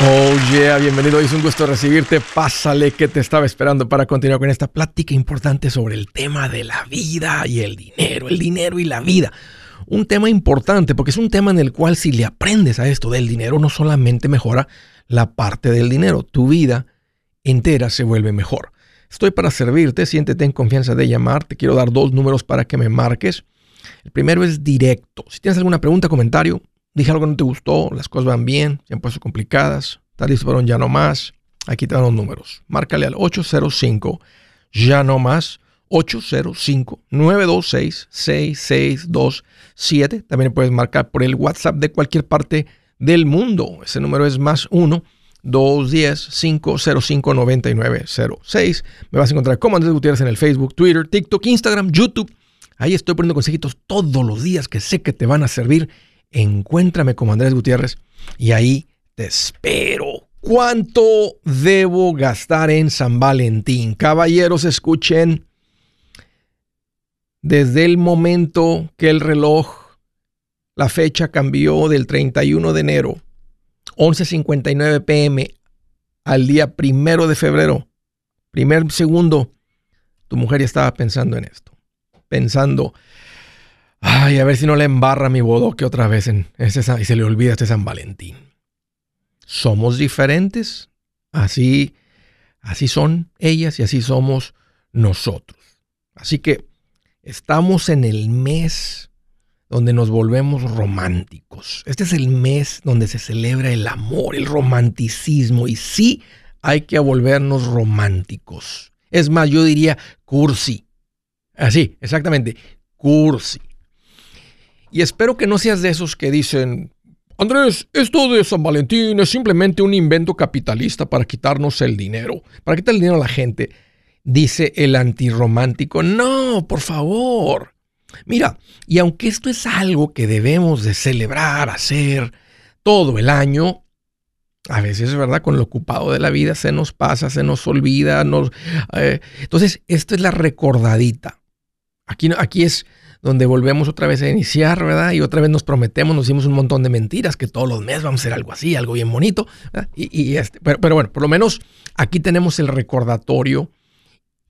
Oh yeah, bienvenido. Es un gusto recibirte. Pásale que te estaba esperando para continuar con esta plática importante sobre el tema de la vida y el dinero, el dinero y la vida. Un tema importante porque es un tema en el cual si le aprendes a esto del dinero no solamente mejora la parte del dinero, tu vida entera se vuelve mejor. Estoy para servirte, siéntete en confianza de llamar. Te quiero dar dos números para que me marques. El primero es directo. Si tienes alguna pregunta, comentario, dije algo que no te gustó, las cosas van bien, se han puesto complicadas, estás listo para un ya no más, aquí te dan los números. Márcale al 805 ya no más 805-926-6627. También puedes marcar por el WhatsApp de cualquier parte del mundo. Ese número es más 1-210-505-9906. Me vas a encontrar como Andrés Gutiérrez en el Facebook, Twitter, TikTok, Instagram, YouTube. Ahí estoy poniendo consejitos todos los días que sé que te van a servir encuéntrame como Andrés Gutiérrez y ahí te espero. ¿Cuánto debo gastar en San Valentín? Caballeros, escuchen. Desde el momento que el reloj, la fecha cambió del 31 de enero, 11.59 pm, al día primero de febrero, primer segundo, tu mujer ya estaba pensando en esto. Pensando, Ay, a ver si no le embarra mi bodoque otra vez en ese, y se le olvida este San Valentín. Somos diferentes. Así, así son ellas y así somos nosotros. Así que estamos en el mes donde nos volvemos románticos. Este es el mes donde se celebra el amor, el romanticismo. Y sí hay que volvernos románticos. Es más, yo diría cursi. Así, exactamente, cursi. Y espero que no seas de esos que dicen, Andrés, esto de San Valentín es simplemente un invento capitalista para quitarnos el dinero, para quitar el dinero a la gente. Dice el antirromántico, no, por favor. Mira, y aunque esto es algo que debemos de celebrar, hacer todo el año, a veces, ¿verdad? Con lo ocupado de la vida se nos pasa, se nos olvida. Nos, eh, entonces, esto es la recordadita. Aquí, aquí es donde volvemos otra vez a iniciar, ¿verdad? Y otra vez nos prometemos, nos hicimos un montón de mentiras, que todos los meses vamos a hacer algo así, algo bien bonito. Y, este, pero, bueno, por lo menos aquí tenemos el recordatorio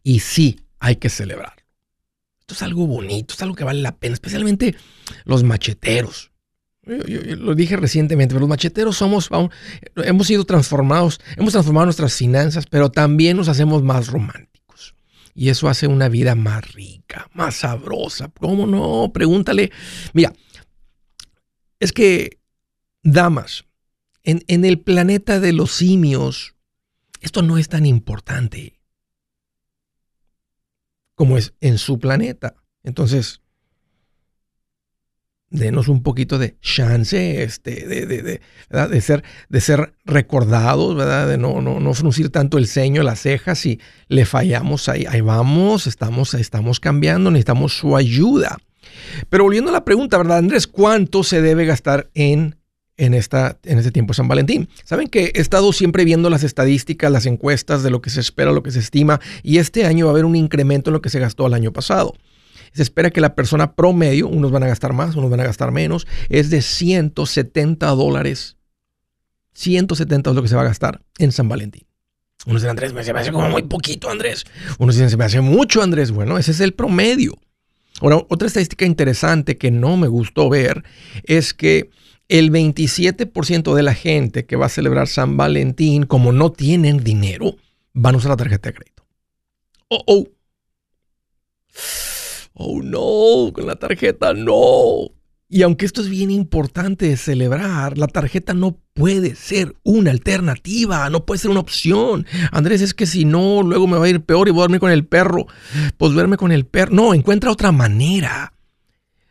y sí, hay que celebrar. Esto es algo bonito, es algo que vale la pena, especialmente los macheteros. Yo, lo dije recientemente, pero los macheteros somos, hemos sido transformados, hemos transformado nuestras finanzas, pero también nos hacemos más románticos. Y eso hace una vida más rica, más sabrosa. ¿Cómo no? Pregúntale. Mira, es que, damas, en, el planeta de los simios, esto no es tan importante como es en su planeta. Entonces, denos un poquito de chance este, de, de, de, ser, de ser recordados, ¿verdad? de no, no, no fruncir tanto el ceño, las cejas y le fallamos ahí, ahí vamos, estamos, estamos cambiando, necesitamos su ayuda. Pero volviendo a la pregunta, ¿verdad, Andrés? ¿Cuánto se debe gastar en, en, esta, en este tiempo de San Valentín? Saben que he estado siempre viendo las estadísticas, las encuestas de lo que se espera, lo que se estima, y este año va a haber un incremento en lo que se gastó el año pasado se espera que la persona promedio, unos van a gastar más, unos van a gastar menos, es de 170 dólares. 170 es lo que se va a gastar en San Valentín. Unos dicen, Andrés, me, se me hace como muy poquito, Andrés. Unos dicen, se me hace mucho, Andrés. Bueno, ese es el promedio. Ahora, otra estadística interesante que no me gustó ver es que el 27% de la gente que va a celebrar San Valentín, como no tienen dinero, van a usar la tarjeta de crédito. Oh, oh oh no, con la tarjeta no. Y aunque esto es bien importante de celebrar, la tarjeta no puede ser una alternativa, no puede ser una opción. Andrés, es que si no, luego me va a ir peor y voy a dormir con el perro. Pues verme con el perro. No, encuentra otra manera.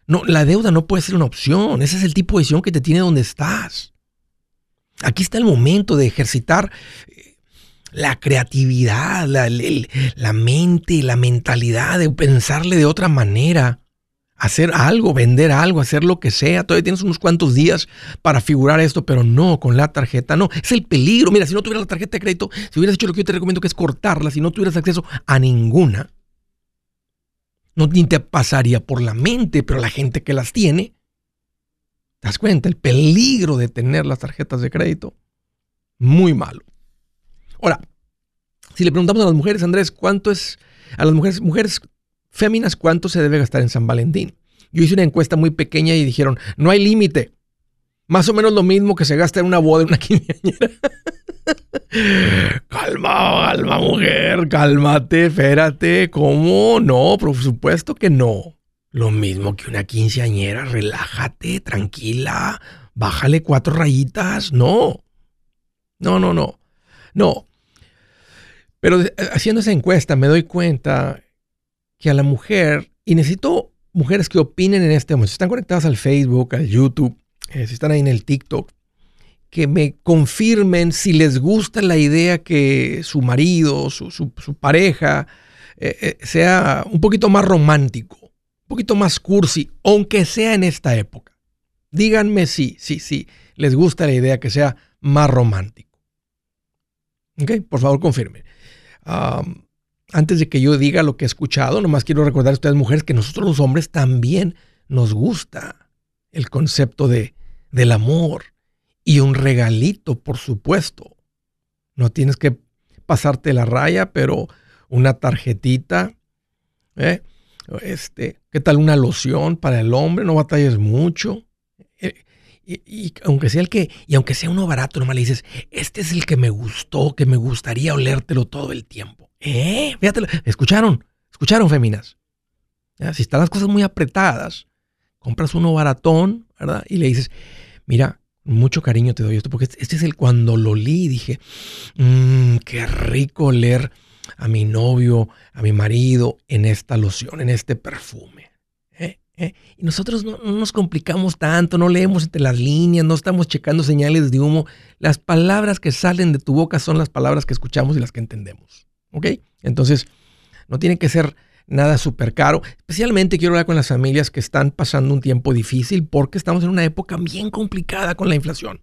No, la deuda no puede ser una opción. Ese es el tipo de decisión que te tiene donde estás. Aquí está el momento de ejercitar la creatividad, la, la, mente, la mentalidad de pensarle de otra manera. Hacer algo, vender algo, hacer lo que sea. Todavía tienes unos cuantos días para figurar esto, pero no con la tarjeta, no. Es el peligro. Mira, si no tuvieras la tarjeta de crédito, si hubieras hecho lo que yo te recomiendo, que es cortarla, si no tuvieras acceso a ninguna, no ni te pasaría por la mente, pero la gente que las tiene, ¿te das cuenta? El peligro de tener las tarjetas de crédito. Muy malo. Ahora, si le preguntamos a las mujeres, Andrés, ¿cuánto es a las mujeres, mujeres féminas, cuánto se debe gastar en San Valentín? Yo hice una encuesta muy pequeña y dijeron, no hay límite. Más o menos lo mismo que se gasta en una boda, en una quinceañera. calma, calma, mujer, cálmate, espérate. ¿Cómo? No, por supuesto que no. Lo mismo que una quinceañera, relájate, tranquila, bájale cuatro rayitas. No. No, no, no. No. Pero haciendo esa encuesta me doy cuenta que a la mujer, y necesito mujeres que opinen en este momento, si están conectadas al Facebook, al YouTube, eh, si están ahí en el TikTok, que me confirmen si les gusta la idea que su marido, su, pareja, eh, eh, sea un poquito más romántico, un poquito más cursi, aunque sea en esta época. Díganme si, sí, sí, les gusta la idea que sea más romántico. ¿Ok? Por favor, confirmen. Antes de que yo diga lo que he escuchado, nomás quiero recordar a ustedes, mujeres, que nosotros los hombres también nos gusta el concepto de, del amor y un regalito, por supuesto. No tienes que pasarte la raya, pero una tarjetita, ¿eh? Este, ¿qué tal una loción para el hombre? No batalles mucho. Eh, y, aunque sea el que, y aunque sea uno barato, nomás le dices, este es el que me gustó, que me gustaría olértelo todo el tiempo. ¿Eh? Fíjate, ¿escucharon? ¿Escucharon, féminas? Si están las cosas muy apretadas, compras uno baratón, ¿verdad? Y le dices, mira, mucho cariño te doy esto, porque este, este es el cuando lo li dije, mmm, qué rico leer a mi novio, a mi marido en esta loción, en este perfume. ¿Eh? Y nosotros no, nos complicamos tanto, no leemos entre las líneas, no estamos checando señales de humo. Las palabras que salen de tu boca son las palabras que escuchamos y las que entendemos. ¿Ok? Entonces, no tiene que ser nada súper caro. Especialmente quiero hablar con las familias que están pasando un tiempo difícil porque estamos en una época bien complicada con la inflación.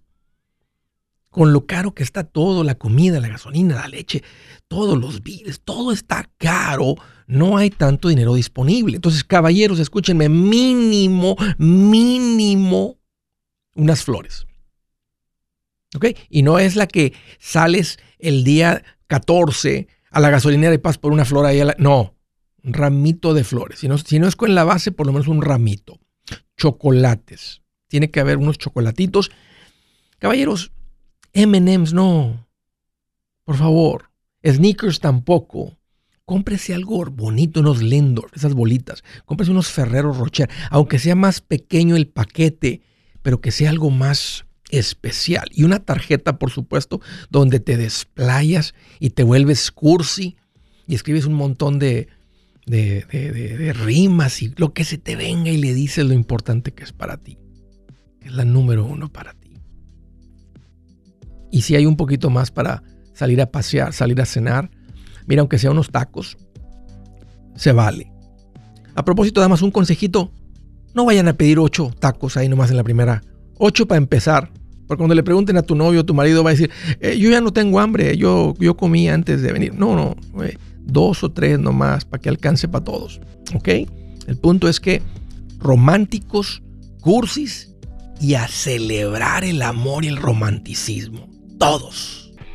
Con lo caro que está todo, la comida, la gasolina, la leche, todos los bienes, todo está caro. No hay tanto dinero disponible. Entonces, caballeros, escúchenme, mínimo, mínimo, unas flores. ¿Ok? Y no es la que sales el día 14 a la gasolinera y pasas por una flor ahí. No, un ramito de flores. Si no, si no es con la base, por lo menos un ramito. Chocolates. Tiene que haber unos chocolatitos. Caballeros, MMs no. Por favor. Sneakers tampoco. Cómprese algo bonito, unos Lindor, esas bolitas. Cómprese unos Ferrero Rocher. Aunque sea más pequeño el paquete, pero que sea algo más especial. Y una tarjeta, por supuesto, donde te desplayas y te vuelves cursi y escribes un montón de, de, rimas y lo que se te venga y le dices lo importante que es para ti. es la número uno para ti. Y si hay un poquito más para salir a pasear, salir a cenar, mira, aunque sea unos tacos, se vale. A propósito, más un consejito. No vayan a pedir ocho tacos ahí nomás en la primera. Ocho para empezar. Porque cuando le pregunten a tu novio o tu marido va a decir, eh, yo ya no tengo hambre, yo, yo comí antes de venir. No, no dos o tres nomás para que alcance para todos. ¿Ok? El punto es que románticos, cursis y a celebrar el amor y el romanticismo. Todos.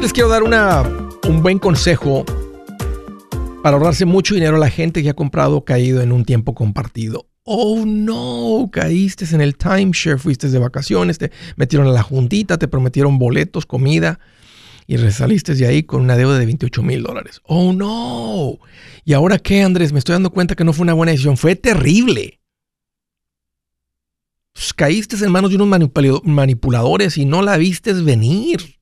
Les quiero dar una, un buen consejo para ahorrarse mucho dinero a la gente que ha comprado o caído en un tiempo compartido. Oh no, caíste en el timeshare, fuiste de vacaciones, te metieron a la juntita, te prometieron boletos, comida y resaliste de ahí con una deuda de 28 mil dólares. Oh no. ¿Y ahora qué, Andrés? Me estoy dando cuenta que no fue una buena decisión, fue terrible. Pues, caíste en manos de unos manipuladores y no la vistes venir.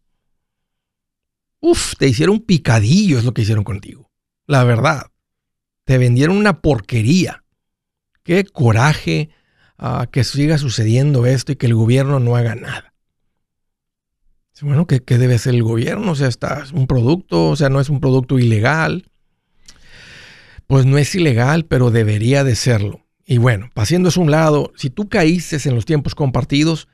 Uf, te hicieron picadillo, es lo que hicieron contigo. La verdad. Te vendieron una porquería. Qué coraje uh, que siga sucediendo esto y que el gobierno no haga nada. Bueno, ¿qué, ¿qué, debe ser el gobierno? O sea, está un producto, o sea, no es un producto ilegal. Pues no es ilegal, pero debería de serlo. Y bueno, pasando a un lado, si tú caíste en los tiempos compartidos,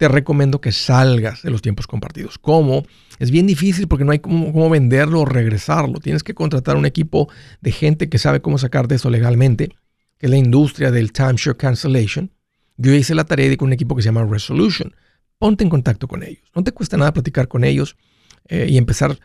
te recomiendo que salgas de los tiempos compartidos. ¿Cómo? Es bien difícil porque no hay cómo, venderlo o regresarlo. Tienes que contratar un equipo de gente que sabe cómo sacar de eso legalmente, que es la industria del timeshare cancellation. Yo hice la tarea de con un equipo que se llama Resolution. Ponte en contacto con ellos. No te cuesta nada platicar con ellos eh, y empezar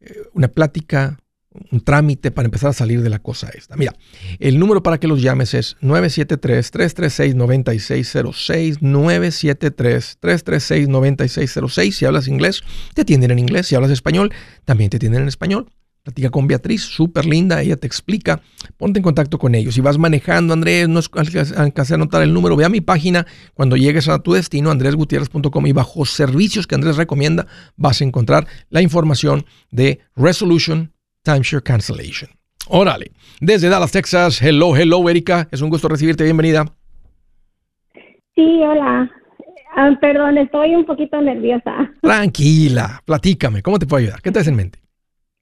eh, una plática, un trámite para empezar a salir de la cosa esta. Mira, el número para que los llames es 973-336-9606, 973-336-9606. Si hablas inglés, te atienden en inglés. Si hablas español, también te atienden en español. Platica con Beatriz, súper linda, ella te explica. Ponte en contacto con ellos. Si vas manejando, Andrés, no es que anotar el número, ve a mi página cuando llegues a tu destino, andresgutierrez.com y bajo servicios que Andrés recomienda, vas a encontrar la información de Resolution timeshare cancellation. Órale, desde Dallas, Texas. Hello, hello, Erika. Es un gusto recibirte. Bienvenida. Sí, hola. Ah, perdón, estoy un poquito nerviosa. Tranquila, platícame. ¿Cómo te puedo ayudar? ¿Qué te hace en mente?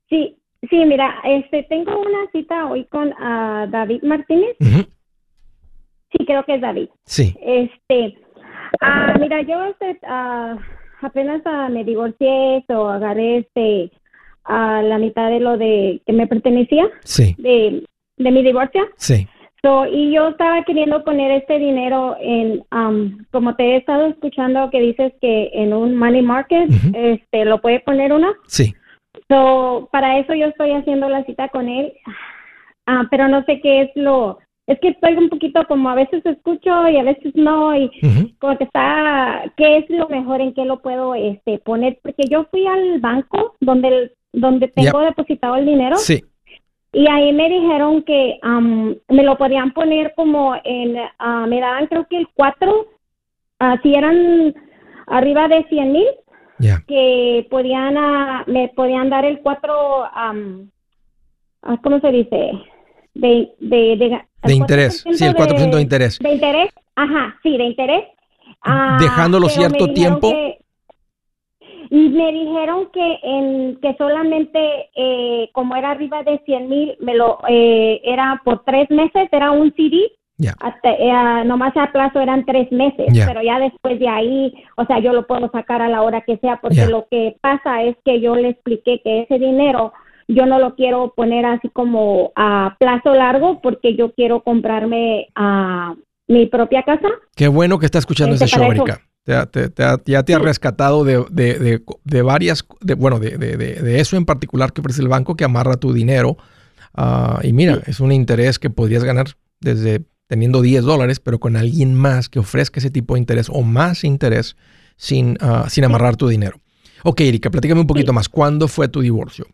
Sí, sí, mira, este, tengo una cita hoy con uh, David Martínez. Sí, creo que es David. Sí. Este, uh, mira, yo este, uh, apenas me divorcié o agarré este a la mitad de lo de que me pertenecía. Sí. De, de mi divorcio. Sí. So, y yo estaba queriendo poner este dinero en, um, como te he estado escuchando que dices que en un money market, este, lo puede poner uno. Sí. So, para eso yo estoy haciendo la cita con él, ah, pero no sé qué es lo, es que estoy un poquito como a veces escucho y a veces no y como que está qué es lo mejor en qué lo puedo este poner porque yo fui al banco donde donde tengo depositado el dinero. Sí. Y ahí me dijeron que me lo podían poner como en, uh, me daban creo que el 4, uh, si eran arriba de 100 mil, que podían, me podían dar el 4, um, ¿cómo se dice? De, de, de, interés, sí, el 4% de, interés. De interés, ajá, sí, de interés. Dejándolo cierto tiempo. Y me dijeron que en que solamente eh, como era arriba de 100 mil, me lo eh, era por tres meses, era un CD. Hasta, eh, nomás a plazo eran tres meses, pero ya después de ahí, o sea, yo lo puedo sacar a la hora que sea, porque lo que pasa es que yo le expliqué que ese dinero yo no lo quiero poner así como a plazo largo, porque yo quiero comprarme a mi propia casa. Qué bueno que está escuchando ese show, Erika. Ya te ha rescatado de, varias, bueno, de, eso en particular que ofrece el banco que amarra tu dinero. Ah, y mira, es un interés que podrías ganar desde teniendo 10 dólares, pero con alguien más que ofrezca ese tipo de interés o más interés sin, ah, sin amarrar tu dinero. Ok, Erika, platícame un poquito más. ¿Cuándo fue tu divorcio?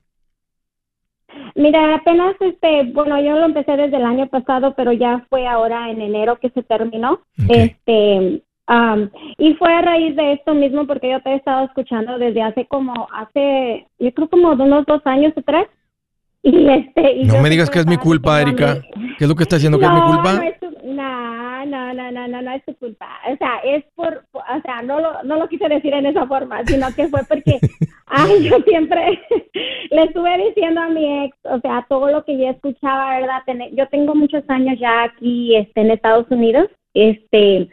Mira, apenas, este, bueno, yo lo empecé desde el año pasado, pero ya fue ahora en enero que se terminó. Este, y fue a raíz de esto mismo porque yo te he estado escuchando desde hace como, hace, yo creo como unos dos años o tres. Y este, no me digas que es mi culpa, Erika. ¿Qué es lo que está diciendo que es mi culpa? No, no, no, no, no, no, es tu culpa. O sea, es por, o sea, no lo, no lo quise decir en esa forma, sino que fue porque, ay, yo siempre le estuve diciendo a mi ex, o sea, todo lo que yo escuchaba, ¿verdad? Yo tengo muchos años ya aquí, este, en Estados Unidos, este,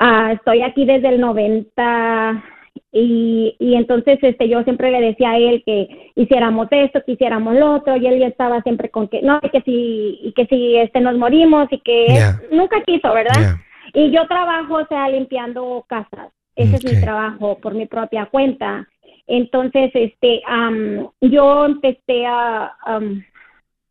uh, estoy aquí desde el 90 y, y entonces este yo siempre le decía a él que hiciéramos esto, que hiciéramos lo otro, y él ya estaba siempre con que no, que si, y que si este nos morimos y que nunca quiso, ¿verdad? Y yo trabajo, o sea, limpiando casas. Ese es mi trabajo por mi propia cuenta. Entonces, este, yo empecé a,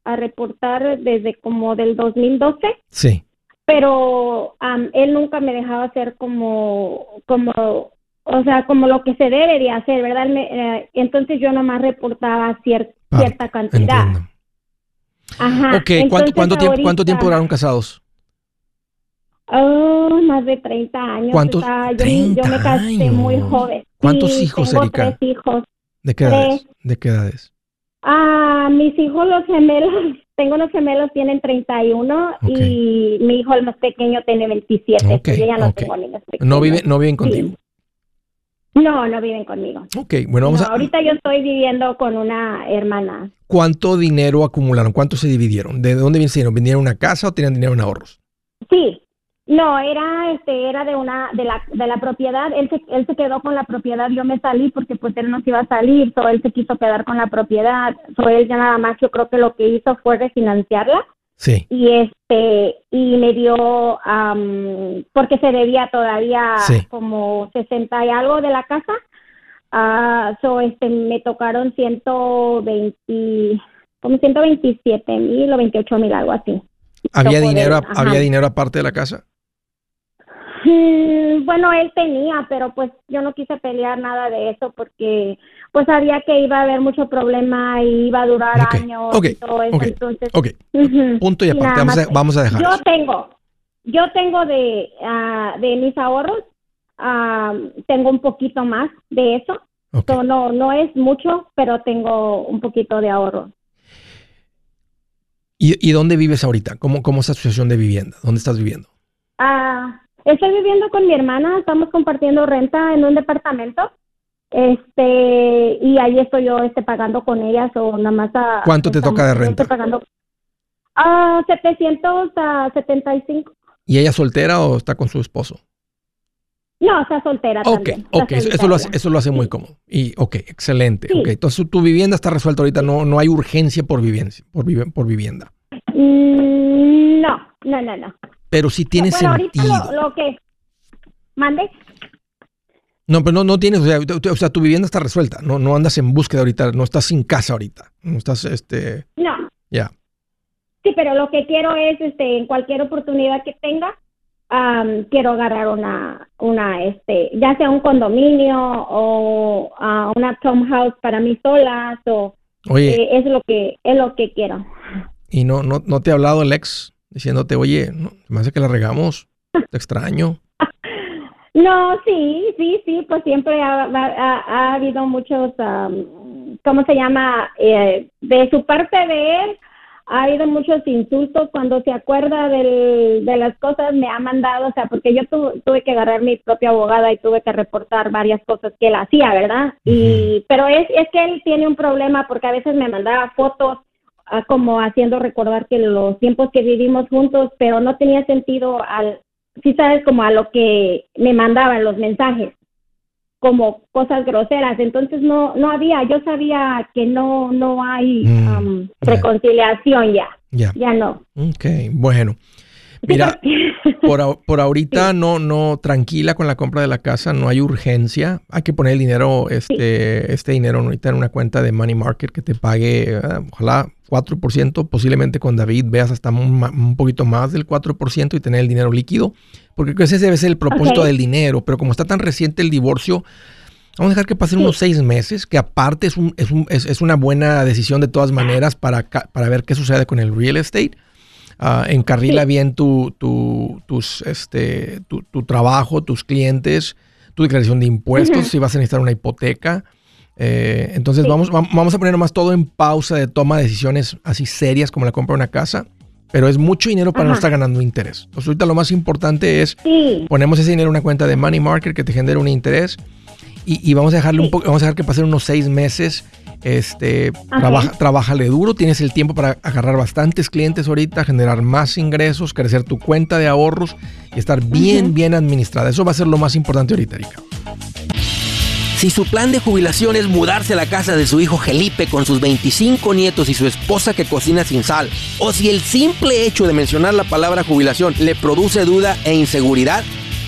a reportar desde como del 2012. Sí. Pero él nunca me dejaba hacer como, como o sea, como lo que se debe de hacer, ¿verdad? Eh, entonces yo nomás reportaba cierta cantidad. Ajá. Ok, ¿cuánto, tiempo, ¿cuánto tiempo duraron casados? Oh, más de 30 años. ¿Cuántos? yo, me casé muy joven. ¿Cuántos hijos, tengo Erika? Tres hijos. ¿De qué edades? ¿De qué edades? Ah, mis hijos los gemelos, tengo unos gemelos, tienen 31 y mi hijo el más pequeño tiene 27. Okay, yo ya no tengo niños No, vive, no viven contigo. No, no viven conmigo. Ok, bueno, vamos a... Ahorita yo estoy viviendo con una hermana. ¿Cuánto dinero acumularon? ¿Cuánto se dividieron? ¿De dónde vinieron? ¿Vendieron una casa o tenían dinero en ahorros? Sí, no, era este era de una de la de la propiedad, él se él se quedó con la propiedad, yo me salí porque pues él no se iba a salir, so él se quiso quedar con la propiedad, so él ya nada más yo creo que lo que hizo fue refinanciarla Sí. Y este y me dio porque se debía todavía como 60 y algo de la casa. Uh, so este me tocaron 120 como 127 mil o 28 mil algo así. ¿Había dinero había dinero aparte de la casa? Mm, bueno, él tenía, pero pues yo no quise pelear nada de eso porque pues sabía que iba a haber mucho problema y iba a durar años y todo eso. Entonces, punto y aparte, vamos a, vamos a, dejar. Yo tengo, yo tengo de, uh, de mis ahorros, uh, tengo un poquito más de eso. no, no es mucho, pero tengo un poquito de ahorro. ¿Y, ¿Y, dónde vives ahorita? ¿Cómo, ¿Cómo es la situación de vivienda? ¿Dónde estás viviendo? Ah, Estoy viviendo con mi hermana, estamos compartiendo renta en un departamento. Este, y ahí estoy yo este pagando con ellas o nada más a, ¿Cuánto te toca de renta? Estoy pagando a 700 a 75. ¿Y ella soltera o está con su esposo? No, está soltera Ok, también. ok, eso, lo hace, eso lo hace muy cómodo. Y, ok, excelente. Okay, entonces tu vivienda está resuelta ahorita, no, no hay urgencia por, vivienda, por, por vivienda. Mm, no, no, no, no. Pero sí tiene sentido. Lo, que mande. No, pero no, no tienes, o sea, tu vivienda está resuelta, no, no andas en búsqueda ahorita, no estás sin casa ahorita, no estás, este... No. Ya. Sí, pero lo que quiero es, este, en cualquier oportunidad que tenga, quiero agarrar una, una, este, ya sea un condominio o una townhouse para mí solas o... Oye. Eh, es lo que, es lo que quiero. ¿Y no, no, no te ha hablado el ex diciéndote, oye, no, me hace que la regamos, te extraño. No, sí, sí, sí, pues siempre ha, habido muchos, ¿cómo se llama? Eh, de su parte de él, ha habido muchos insultos cuando se acuerda de las cosas, me ha mandado, o sea, porque yo tuve que agarrar mi propia abogada y tuve que reportar varias cosas que él hacía, ¿verdad? Y, pero es, es que él tiene un problema porque a veces me mandaba fotos como haciendo recordar que los tiempos que vivimos juntos, pero no tenía sentido al, si sabes, como a lo que me mandaban los mensajes, como cosas groseras. Entonces no, no había, yo sabía que no, no hay mm, um, reconciliación ya. Ya. Ya no. Ok, bueno. Mira, por, por ahorita no, no, tranquila con la compra de la casa, no hay urgencia. Hay que poner el dinero, este, este dinero ahorita en una cuenta de money market que te pague, ah, ojalá 4%, posiblemente con David veas hasta un, poquito más del 4% y tener el dinero líquido, porque ese debe ser el propósito del dinero, pero como está tan reciente el divorcio, vamos a dejar que pasen unos seis meses, que aparte es, un, es, un, es, una buena decisión de todas maneras para, para ver qué sucede con el real estate. Uh, encarrila bien tu, tu, tus, este, tu, tu, trabajo, tus clientes, tu declaración de impuestos, si vas a necesitar una hipoteca. Eh, entonces vamos, vamos a poner nomás todo en pausa de toma de decisiones así serias como la compra de una casa, pero es mucho dinero para no estar ganando interés. Entonces ahorita lo más importante es ponemos ese dinero en una cuenta de money market que te genere un interés y, vamos a dejarle un poco, vamos a dejar que pasen unos seis meses. Este, trabaja, trabájale duro, tienes el tiempo para agarrar bastantes clientes ahorita, generar más ingresos, crecer tu cuenta de ahorros y estar bien, bien administrada. Eso va a ser lo más importante ahorita, Erika. Si su plan de jubilación es mudarse a la casa de su hijo Felipe con sus 25 nietos y su esposa que cocina sin sal, o si el simple hecho de mencionar la palabra jubilación le produce duda e inseguridad,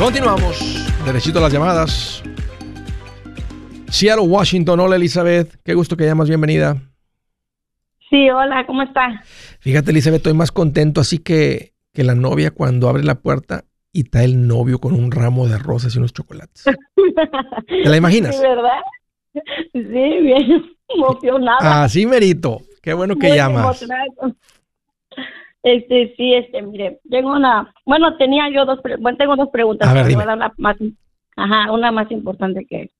Continuamos. Derechito a las llamadas. Seattle, Washington. Hola, Elizabeth. Qué gusto que llamas. Bienvenida. Sí, hola, ¿cómo está? Fíjate, Elizabeth, estoy más contento así que, que la novia cuando abre la puerta y está el novio con un ramo de rosas y unos chocolates. ¿Te la imaginas? Sí, ¿verdad? Sí, bien emocionada. Así merito. Qué bueno que llamas. Este, sí, este, mire, tengo una, bueno, tenía yo dos, bueno, tengo dos preguntas. A ver, una más, ajá, una más importante que,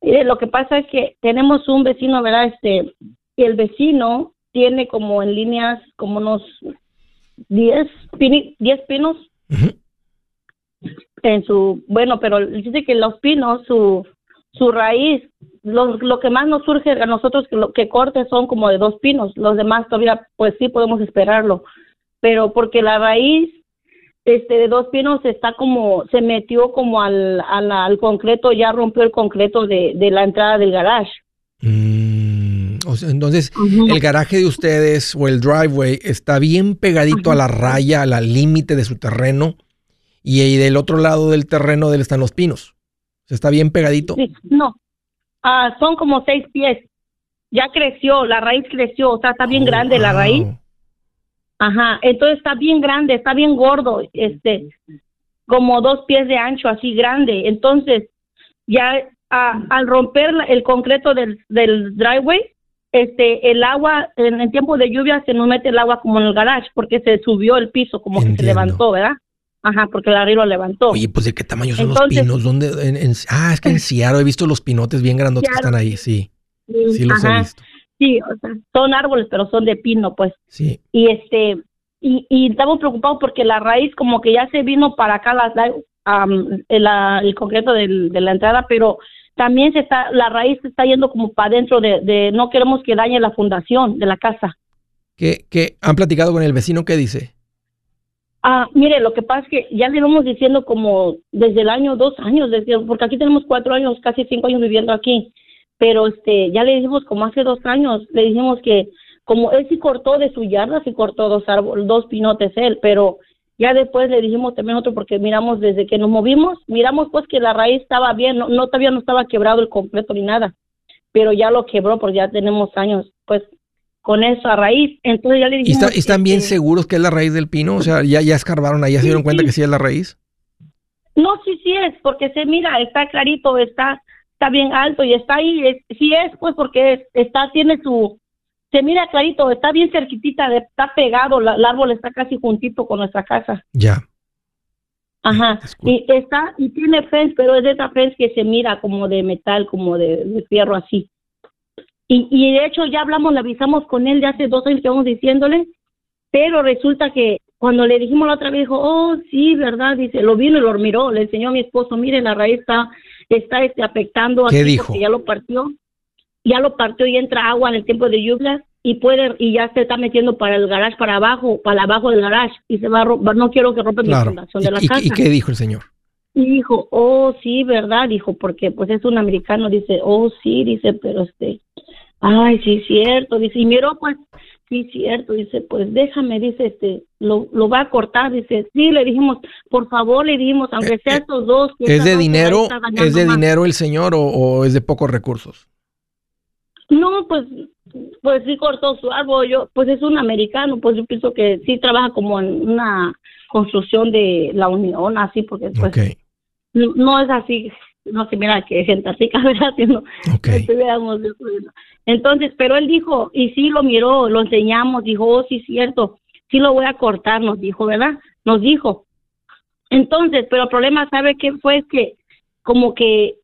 mire, lo que pasa es que tenemos un vecino, ¿verdad? Este, y el vecino tiene como en líneas como unos 10 diez pinos en su, bueno, pero dice que los pinos, su, su raíz, lo, lo que más nos surge a nosotros que, lo, que corte son como de dos pinos, los demás todavía pues sí podemos esperarlo, pero porque la raíz este de dos pinos está como se metió como al, al, concreto, ya rompió el concreto de, de la entrada del garage. Mm, entonces, el garaje de ustedes o el driveway está bien pegadito a la raya, al límite de su terreno, y ahí del otro lado del terreno de él están los pinos. ¿Está bien pegadito? Sí, no. Ah, son como seis pies. Ya creció, la raíz creció, o sea, está bien oh, grande la raíz. Ajá, entonces está bien grande, está bien gordo, este, como dos pies de ancho, así grande. Entonces, ya al romper el concreto del, del driveway, este, el agua, en el tiempo de lluvia se nos mete el agua como en el garage, porque se subió el piso, como que se levantó, ¿verdad? Ajá, porque el arriero lo levantó. Oye, pues ¿de qué tamaño son los pinos? ¿Dónde? ah, es que en Seattle he visto los pinotes bien grandotes que están ahí, sí. Sí, los he visto. Sí, o sea, son árboles, pero son de pino, pues. Sí. Y este, y, y estamos preocupados porque la raíz como que ya se vino para acá, la, el, concreto de la entrada, pero también se está, la raíz se está yendo como para adentro de, de, no queremos que dañe la fundación de la casa. ¿Qué, qué han platicado con el vecino? ¿Qué dice? Ah, mire, lo que pasa es que ya le vamos diciendo como desde el año, dos años, desde, porque aquí tenemos cuatro años, casi cinco años viviendo aquí, pero este, ya le dijimos como hace dos años, le dijimos que como él sí cortó de su yarda, sí cortó dos árboles, dos pinotes él, pero ya después le dijimos también otro porque miramos desde que nos movimos, miramos pues que la raíz estaba bien, no, no todavía no estaba quebrado el completo ni nada, pero ya lo quebró porque ya tenemos años, pues con eso a raíz. Entonces ya le dijimos. ¿Y, están bien seguros que es la raíz del pino? O sea, ya, ya escarbaron ahí, ya se dieron cuenta que sí es la raíz. No, sí, sí es, porque se mira, está clarito, está, está bien alto y está ahí. Es, sí es, pues, porque está, tiene su, se mira clarito, está bien cerquitita, está pegado, el árbol está casi juntito con nuestra casa. Ya. Ajá, y está, y tiene fence, pero es de esa fence que se mira como de metal, como de, de fierro así. Y, y de hecho ya hablamos, le avisamos con él de hace dos años que vamos diciéndole, pero resulta que cuando le dijimos la otra vez, dijo, oh, sí, ¿verdad? Dice, lo vino y lo miró, le enseñó a mi esposo, mire, la raíz está, está este, afectando. ¿Qué dijo? Ya lo partió, ya lo partió y entra agua en el tiempo de lluvias y puede y ya se está metiendo para el garage para abajo, para abajo del garage y se va a no quiero que rompa mi fundación de la casa. ¿Y qué dijo el señor? Y dijo, oh, sí, ¿verdad? Dijo, porque pues es un americano, dice, oh, sí, dice, pero este, ay, sí, cierto, dice, y miró, pues, sí, cierto, dice, pues déjame, dice, este, lo, lo va a cortar, dice, sí, le dijimos, por favor, le dijimos, aunque sea eh, estos dos. ¿Es de dinero, es de dinero el señor o, es de pocos recursos? No, pues, pues sí cortó su árbol, yo, pues es un americano, pues yo pienso que sí trabaja como en una construcción de la Unión, así, porque pues no, es así, no se mira que gente así, ¿verdad? Sino okay. Entonces, pero él dijo, y sí lo miró, lo enseñamos, dijo, oh, sí, cierto, sí lo voy a cortar, nos dijo, ¿verdad? Nos dijo. Entonces, pero el problema, ¿sabe qué fue? que como que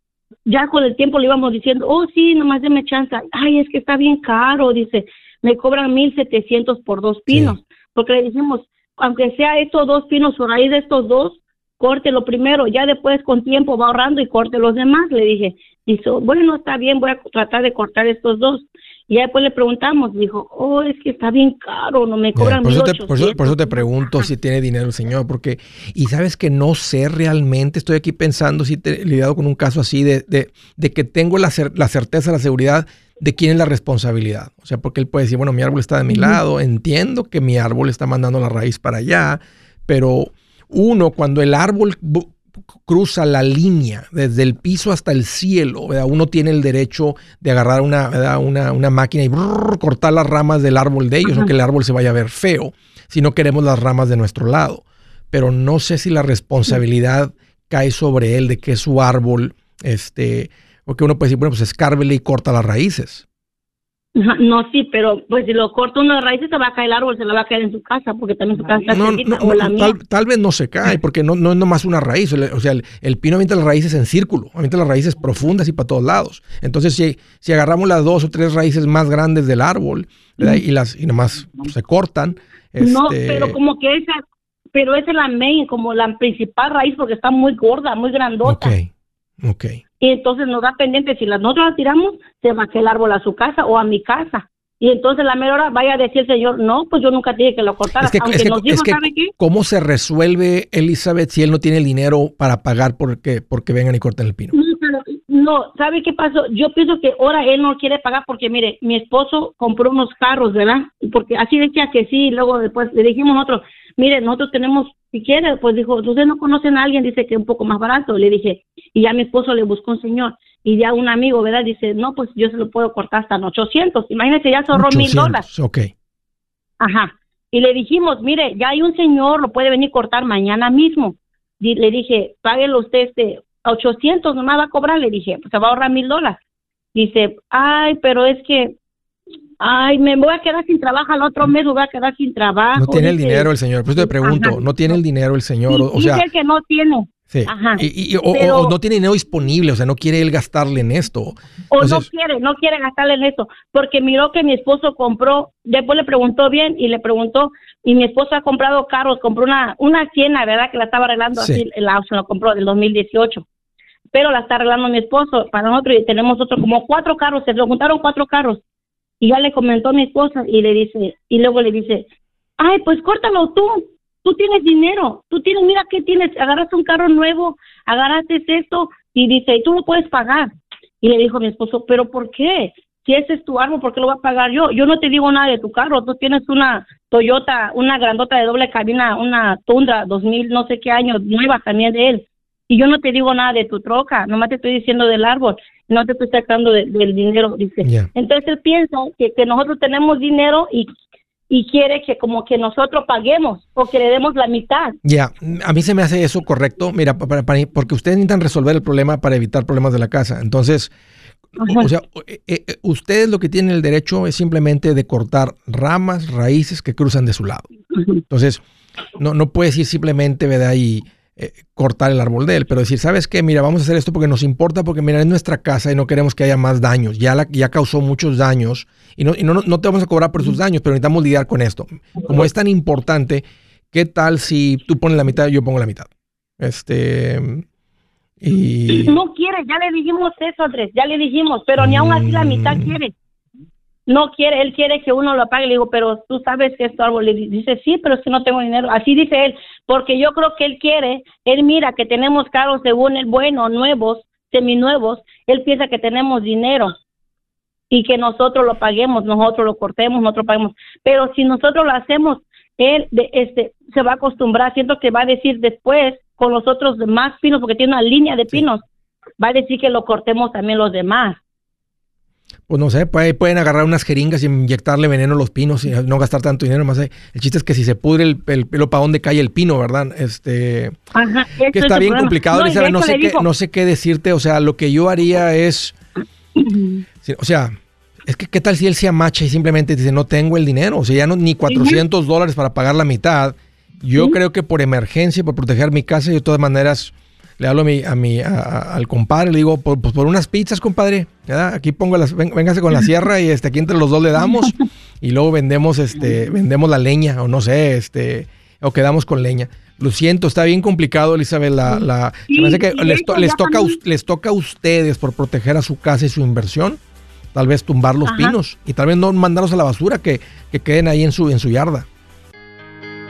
ya con el tiempo le íbamos diciendo, oh, sí, nomás déme chance. Ay, es que está bien caro, dice, me cobran mil setecientos por dos pinos. Porque le dijimos, aunque sea estos dos pinos o raíz de estos dos, corte lo primero, ya después con tiempo va ahorrando y corte los demás, le dije. Dice, bueno, está bien, voy a tratar de cortar estos dos. Y después le preguntamos, dijo, oh, es que está bien caro, no me cobran por, eso te, por, eso, te pregunto si tiene dinero el señor, porque, y sabes que no sé realmente, estoy aquí pensando si te he lidiado con un caso así de, de, de que tengo la, la certeza, la seguridad de quién es la responsabilidad. O sea, porque él puede decir, bueno, mi árbol está de mi lado, entiendo que mi árbol está mandando la raíz para allá, pero uno, cuando el árbol cruza la línea desde el piso hasta el cielo, uno tiene el derecho de agarrar una, una, máquina y cortar las ramas del árbol de ellos, no que el árbol se vaya a ver feo, si no queremos las ramas de nuestro lado. Pero no sé si la responsabilidad cae sobre él de que su árbol, este, o que uno puede decir, bueno, pues escárvele y corta las raíces. No, sí, pero pues si lo corta una raíz se va a caer el árbol, se la va a caer en su casa, porque también su casa está no, no, tal, vez no se cae, porque no, no es nomás una raíz. O sea, el, pino avienta las raíces en círculo, avienta las raíces profundas y para todos lados. Entonces, si, si agarramos las dos o tres raíces más grandes del árbol y las y nomás se cortan. No, este pero como que esa, pero esa es la main, como la principal raíz, porque está muy gorda, muy grandota. Ok, ok y entonces nos da pendiente, si nosotros la tiramos, se va a el árbol a su casa o a mi casa. Y entonces la mera hora vaya a decir el señor, no, pues yo nunca dije que lo cortara. Aunque nos dijo, ¿sabe qué? ¿Cómo se resuelve, Elizabeth, si él no tiene el dinero para pagar porque, porque vengan y corten el pino? No, ¿sabe qué pasó? Yo pienso que ahora él no quiere pagar porque, mire, mi esposo compró unos carros, ¿verdad? Porque así decía que sí, y luego después le dijimos nosotros, mire, nosotros tenemos, si quiere, pues dijo, ustedes no conocen a alguien, dice que es un poco más barato. Le dije, y ya mi esposo le buscó un señor, y ya un amigo, ¿verdad? Dice, no, pues yo se lo puedo cortar hasta en 800. Imagínese, ya ahorró mil dólares. Ok. Ajá. Y le dijimos, mire, ya hay un señor, lo puede venir cortar mañana mismo. Y le dije, páguelo usted este 800 nomás va a cobrar. Le dije, pues se va a ahorrar mil dólares. Dice, ay, pero es que ay, me voy a quedar sin trabajo, al otro mes me voy a quedar sin trabajo. No tiene el dinero el señor, pues te pregunto, no tiene el dinero el señor, o, sea... que no tiene. Sí. Ajá. Y, o, no tiene dinero disponible, o sea, no quiere él gastarle en esto. O no quiere, no quiere gastarle en esto, porque miró que mi esposo compró, después le preguntó bien y le preguntó, y mi esposo ha comprado carros, compró una, una siena, ¿verdad? Que la estaba arreglando así, la, se lo compró del 2018 pero la está arreglando mi esposo para nosotros y tenemos otro como cuatro carros, se lo juntaron cuatro carros y ya le comentó a mi esposa y le dice, y luego le dice, ay, pues córtalo tú, tú tienes dinero, tú tienes, mira qué tienes, agarraste un carro nuevo, agarraste esto, y dice, y tú lo puedes pagar. Y le dijo a mi esposo, pero ¿por qué? Si ese es tu árbol, ¿por qué lo voy a pagar yo? Yo no te digo nada de tu carro, tú tienes una Toyota, una grandota de doble cabina, una Tundra 2000, no sé qué año, nueva también de él. Y yo no te digo nada de tu troca, nomás te estoy diciendo del árbol, no te estoy sacando del dinero, dice. Entonces él piensa que, que nosotros tenemos dinero y y quiere que como que nosotros paguemos o que le demos la mitad. Ya, a mí se me hace eso correcto, mira, para, porque ustedes necesitan resolver el problema para evitar problemas de la casa. Entonces, o sea, eh, eh, ustedes lo que tienen el derecho es simplemente de cortar ramas, raíces que cruzan de su lado. Entonces, no, no puedes ir simplemente, ¿verdad? Y eh, cortar el árbol de él, pero decir, ¿sabes qué? Mira, vamos a hacer esto porque nos importa, porque mira, es nuestra casa y no queremos que haya más daños. Ya, la, ya causó muchos daños y, no, y no, no, te vamos a cobrar por sus daños, pero necesitamos lidiar con esto. Como es tan importante, ¿qué tal si tú pones la mitad y yo pongo la mitad? Este. Y... No quiere, ya le dijimos eso, Andrés, ya le dijimos, pero ni aún así la mitad mm. quiere no quiere, él quiere que uno lo pague. Le digo, pero tú sabes que esto árbol. Le dice, sí, pero es que no tengo dinero. Así dice él, porque yo creo que él quiere, él mira que tenemos carros según el bueno, nuevos, seminuevos. Él piensa que tenemos dinero y que nosotros lo paguemos, nosotros lo cortemos, nosotros paguemos. Pero si nosotros lo hacemos, él de, este, se va a acostumbrar. Siento que va a decir después con los otros demás pinos, porque tiene una línea de pinos, va a decir que lo cortemos también los demás pues no sé, pueden agarrar unas jeringas y inyectarle veneno a los pinos y no gastar tanto dinero. Más el chiste es que si se pudre el, pelo, ¿para dónde cae el pino, verdad? Este, que está bien complicado, no, no sé, qué, no sé qué decirte. O sea, lo que yo haría es, o sea, es que qué tal si él se amacha y simplemente dice, no tengo el dinero, o sea, ya no ni 400 dólares para pagar la mitad. Yo creo que por emergencia, por proteger mi casa, yo de todas maneras le hablo a mi, a mi, al compadre, le digo, por, pues por unas pizzas, compadre, aquí pongo las, véngase con la sierra y este, aquí entre los dos le damos y luego vendemos, este, vendemos la leña o no sé, este, o quedamos con leña. Lo siento, está bien complicado, Elizabeth. La, la, que les, toca, les toca a ustedes por proteger a su casa y su inversión, tal vez tumbar los pinos y tal vez no mandarlos a la basura, que, que queden ahí en su, en su yarda.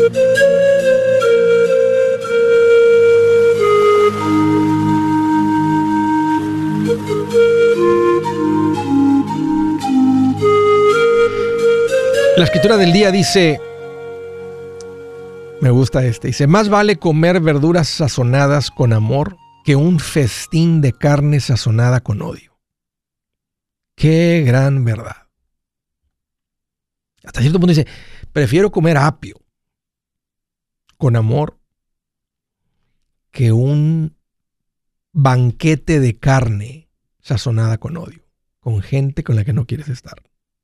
La escritura del día dice, me gusta este, dice, más vale comer verduras sazonadas con amor que un festín de carne sazonada con odio. Qué gran verdad. Hasta cierto punto dice, prefiero comer apio con amor que un banquete de carne sazonada con odio, con gente con la que no quieres estar,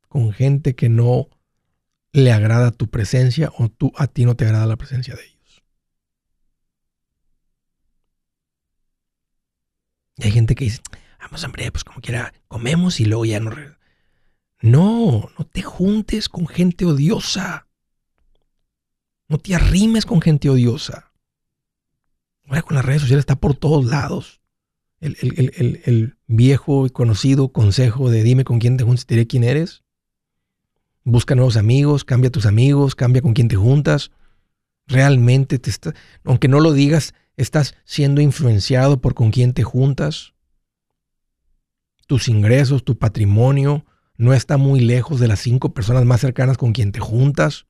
con gente que no le agrada tu presencia o tú, a ti no te agrada la presencia de ellos. Y hay gente que dice, vamos hombre, pues como quiera, comemos y luego ya no... No, no te juntes con gente odiosa. No te arrimes con gente odiosa. Ahora con las redes sociales está por todos lados. El, viejo y conocido consejo de dime con quién te juntas y te diré quién eres. Busca nuevos amigos, cambia tus amigos, cambia con quién te juntas. Realmente aunque no lo digas, estás siendo influenciado por con quién te juntas. Tus ingresos, tu patrimonio no está muy lejos de las cinco personas más cercanas con quien te juntas.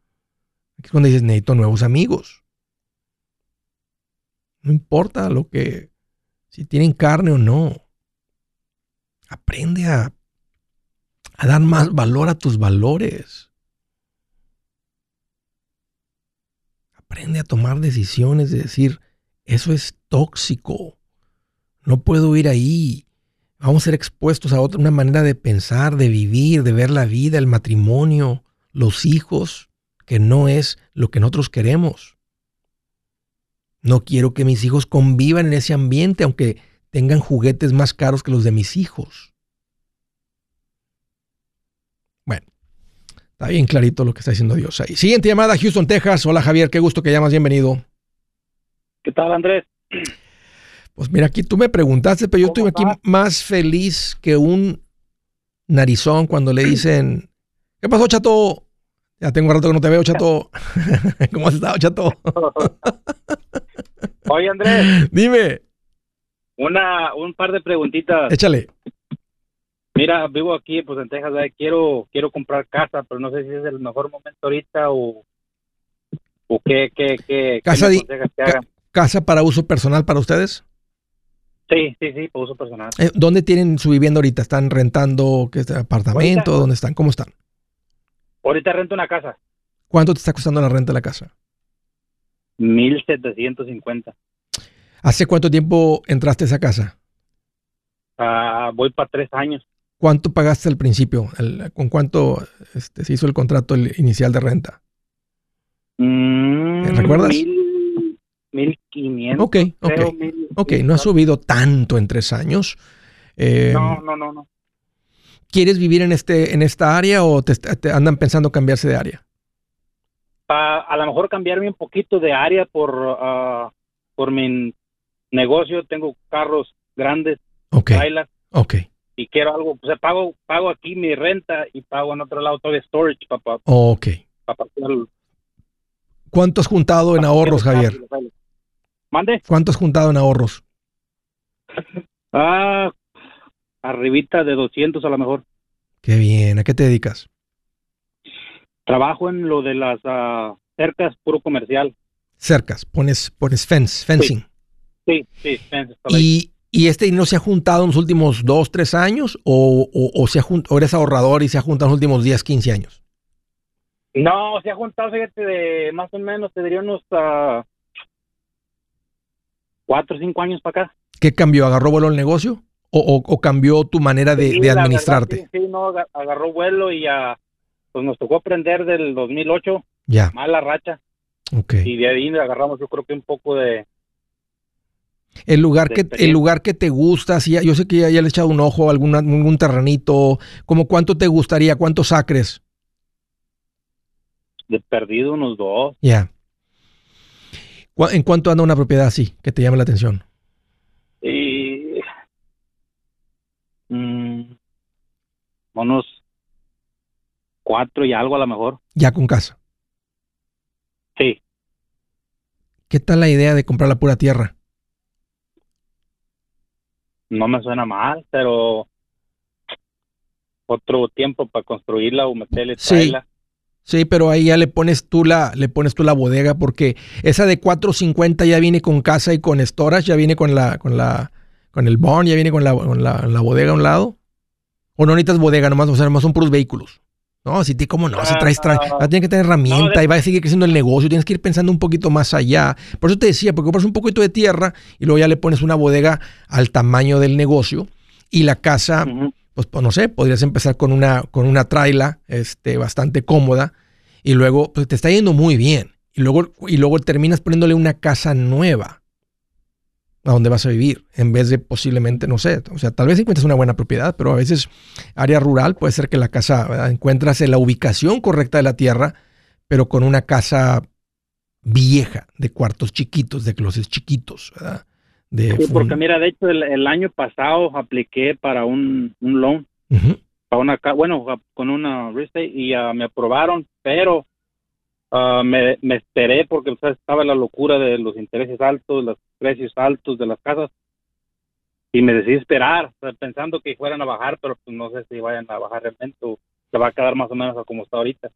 Aquí es cuando dices, necesito nuevos amigos. No importa lo que, si tienen carne o no. Aprende a a dar más valor a tus valores. Aprende a tomar decisiones de decir, Eso es tóxico. No puedo ir ahí. Vamos a ser expuestos a otra, una manera de pensar, de vivir, de ver la vida, el matrimonio, los hijos, que no es lo que nosotros queremos. No quiero que mis hijos convivan en ese ambiente, aunque tengan juguetes más caros que los de mis hijos. Bueno, está bien clarito lo que está diciendo Dios ahí. Siguiente llamada, Houston, Texas. Hola Javier, qué gusto que llamas, bienvenido. ¿Qué tal, Andrés? Pues mira, aquí tú me preguntaste, pero yo estoy aquí más feliz que un narizón cuando le dicen, ¿qué pasó, chato? Ya tengo un rato que no te veo, chato. ¿Cómo has estado, chato? Oye, Andrés. Dime. Una, un par de preguntitas. Échale. Mira, vivo aquí, pues en Texas, quiero, quiero comprar casa, pero no sé si es el mejor momento ahorita o, o qué, qué, qué, casa, casa para uso personal para ustedes. Sí, sí, sí, para uso personal. Eh, ¿Dónde tienen su vivienda ahorita? ¿Están rentando qué apartamento? ¿Dónde están? ¿Cómo están? Ahorita rento una casa. ¿Cuánto te está costando la renta de la casa? 1750. ¿Hace cuánto tiempo entraste a esa casa? Ah, voy para tres años. ¿Cuánto pagaste al principio? ¿Con cuánto este, se hizo el contrato inicial de renta? Mm, ¿Recuerdas? Mil, quinientos. Ok, ok. ok, no ha subido tanto en tres años. Eh, no, no, no, no. ¿Quieres vivir en, este, en esta área o te, andan pensando cambiarse de área? a lo mejor cambiarme un poquito de área por, uh, por mi negocio. Tengo carros grandes, Ok. Ok. Y quiero algo, o sea, pago, pago aquí mi renta y pago en otro lado todo el storage, papá. Ok. ¿Cuánto has juntado en ahorros, Javier? ¿Mande? ¿Cuánto has juntado en ahorros? Ah, arribita de 200 a lo mejor. Qué bien. ¿A qué te dedicas? Trabajo en lo de las uh, cercas, puro comercial. Cercas, pones, pones fence, fencing. Sí, sí, ¿Y, ¿Y este no se ha juntado en los últimos dos, tres años? ¿O, o, se ha o eres ahorrador y se ha juntado en los últimos 10, 15 años? No, se ha juntado, fíjate, de más o menos, te diría unos uh, cuatro o cinco años para acá. ¿Qué cambió? ¿Agarró vuelo el negocio? ¿O, cambió tu manera de, administrarte? sí, no, agarró vuelo y ya, pues nos tocó aprender del 2008. Ya. Mala racha. Ok. Y de ahí agarramos yo creo que un poco de... El lugar, que, el lugar que te gusta, si yo sé que ya, le he echado un ojo a algún terrenito, como cuánto te gustaría, cuántos acres. De perdido unos dos. Ya. ¿En cuánto anda una propiedad así que te llame la atención? Y, mm, unos cuatro y algo a lo mejor. Ya con casa. Sí. ¿Qué tal la idea de comprar la pura tierra? No me suena mal, pero otro tiempo para construirla o meterle sí. Sí, pero ahí ya le pones tú la, le pones tú la bodega porque esa de 450 ya viene con casa y con storage, ya viene con la, con la, con el barn, ya viene con la, con la, bodega a un lado. O no necesitas bodega nomás, o sea, nomás son puros vehículos. No, si te, ¿cómo no? Si traes, traes, va a tener que tener herramienta y va a seguir creciendo el negocio, tienes que ir pensando un poquito más allá. Por eso te decía, porque compras un poquito de tierra y luego ya le pones una bodega al tamaño del negocio y la casa, pues, pues, no sé, podrías empezar con una, con una traila este, bastante cómoda y luego pues, te está yendo muy bien. Y luego, y luego terminas poniéndole una casa nueva a donde vas a vivir, en vez de posiblemente, no sé, o sea, tal vez encuentres una buena propiedad, pero a veces área rural puede ser que la casa, encuentras la ubicación correcta de la tierra, pero con una casa vieja, de cuartos chiquitos, de closets chiquitos, ¿verdad? De sí, porque mira, de hecho el, año pasado apliqué para un, un loan, para una bueno, con una real estate y uh, me aprobaron, pero uh, me, me, esperé porque estaba la locura de los intereses altos, los precios altos de las casas y me decidí esperar, pensando que fueran a bajar, pero pues no sé si vayan a bajar realmente o se va a quedar más o menos a como está ahorita.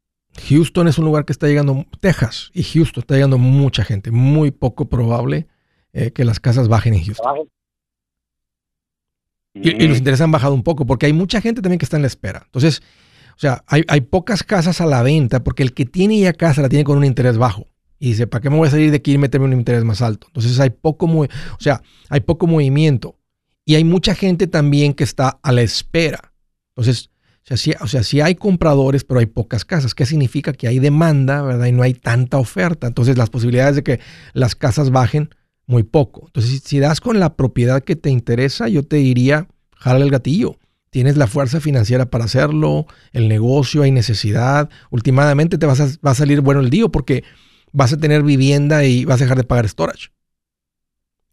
Houston es un lugar que está llegando, Texas y Houston está llegando mucha gente, muy poco probable eh, que las casas bajen en Houston. Y, los intereses han bajado un poco porque hay mucha gente también que está en la espera. Entonces, o sea, hay, hay, pocas casas a la venta porque el que tiene ya casa la tiene con un interés bajo Y dice, ¿para qué me voy a salir de aquí y meterme un interés más alto? Entonces hay poco, o sea, hay poco movimiento. Y hay mucha gente también que está a la espera. Entonces, o sea, sí, hay compradores, pero hay pocas casas. ¿Qué significa? Que hay demanda, ¿verdad? Y no hay tanta oferta. Entonces, las posibilidades de que las casas bajen, muy poco. Entonces, si, das con la propiedad que te interesa, yo te diría, jala el gatillo. Tienes la fuerza financiera para hacerlo, el negocio, hay necesidad. Últimamente te vas a, va a salir bueno el día porque vas a tener vivienda y vas a dejar de pagar storage.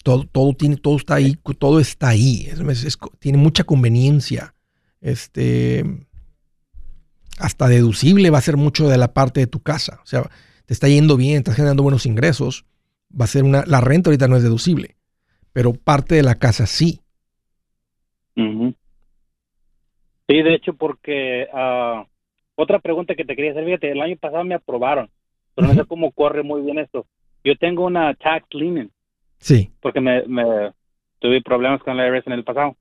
Todo, todo, tiene, todo está ahí, todo está ahí. tiene mucha conveniencia. Este, hasta deducible va a ser mucho de la parte de tu casa. O sea, te está yendo bien, estás generando buenos ingresos. Va a ser una. La renta ahorita no es deducible, pero parte de la casa sí. Sí, de hecho, porque ah, otra pregunta que te quería hacer, fíjate, el año pasado me aprobaron pero no sé cómo corre muy bien esto. Yo tengo una tax lien. Sí. Porque me, tuve problemas con la IRS en el pasado.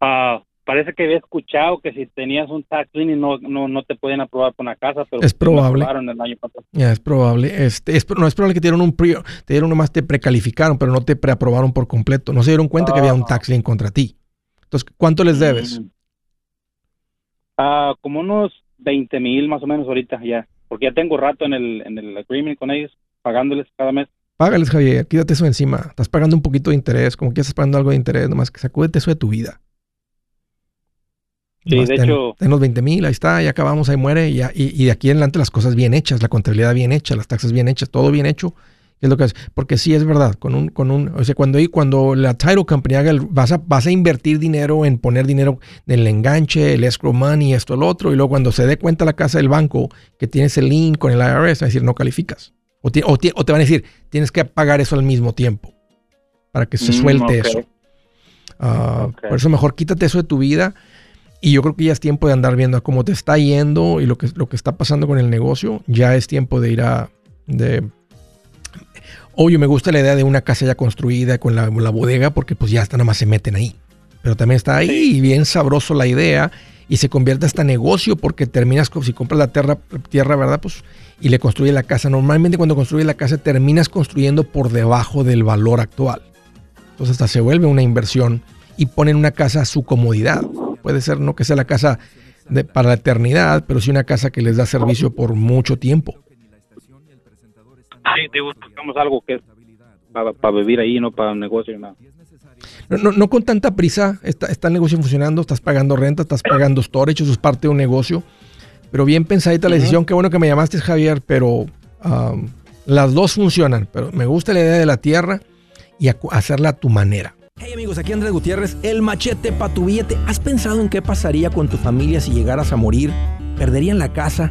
Ah, parece que había escuchado que si tenías un tax lien no, no, no te pueden aprobar por una casa, pero es probable. el año pasado. Ya, es probable. Este, es, no es probable que te dieron un pre, te dieron nomás te precalificaron, pero no te preaprobaron por completo. No se dieron cuenta que había un tax lien contra ti. Entonces, ¿cuánto les debes? Ah, como unos 20 mil más o menos ahorita ya porque ya tengo rato en el, en el agreement con ellos, pagándoles cada mes. Págales, Javier, quítate eso encima. Estás pagando un poquito de interés, como que estás pagando algo de interés, nomás que sacúdete eso de tu vida. Sí, de hecho. Ten los 20 mil, ahí está, ya acabamos, ahí muere. Y, y, de aquí en adelante las cosas bien hechas, la contabilidad bien hecha, las taxas bien hechas, todo bien hecho. Es lo que es. Porque sí es verdad, con un, con un, o sea, cuando, cuando la title company haga vas a, vas a invertir dinero en poner dinero en el enganche, el escrow money, esto, el otro, y luego cuando se dé cuenta la casa del banco que tienes el link con el IRS, va a decir no calificas. O te, o, te, van a decir, tienes que pagar eso al mismo tiempo para que se mm, suelte eso. Ah, por eso mejor quítate eso de tu vida. Y yo creo que ya es tiempo de andar viendo cómo te está yendo y lo que, lo que está pasando con el negocio. Ya es tiempo de ir a, de Oye, me gusta la idea de una casa ya construida con la, bodega porque pues ya hasta nada más se meten ahí. Pero también está ahí bien sabroso la idea y se convierte hasta negocio porque terminas, si compras la tierra, tierra, ¿verdad? Pues y le construye la casa. Normalmente cuando construye la casa terminas construyendo por debajo del valor actual. Entonces hasta se vuelve una inversión y ponen una casa a su comodidad. Puede ser no que sea la casa para la eternidad, pero sí una casa que les da servicio por mucho tiempo. Sí, buscamos algo que es para, vivir ahí, no para un negocio nada. No, no, con tanta prisa está, está, el negocio funcionando, estás pagando renta, estás pagando storage, eso es parte de un negocio. Pero bien pensadita la decisión, qué bueno que me llamaste Javier, pero las dos funcionan. Pero me gusta la idea de la tierra y hacerla a tu manera. Hey amigos, aquí Andrés Gutiérrez, el machete para tu billete. ¿Has pensado en qué pasaría con tu familia si llegaras a morir? ¿Perderían la casa?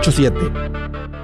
887